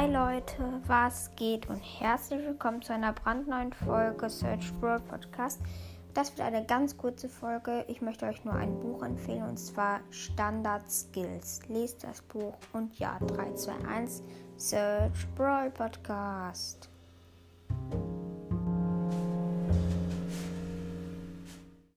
Hi Leute, was geht und herzlich willkommen zu einer brandneuen Folge Search World Podcast. Das wird eine ganz kurze Folge. Ich möchte euch nur ein Buch empfehlen und zwar Standard Skills. Lest das Buch und ja, 3, 2, 1, Search Brawl Podcast.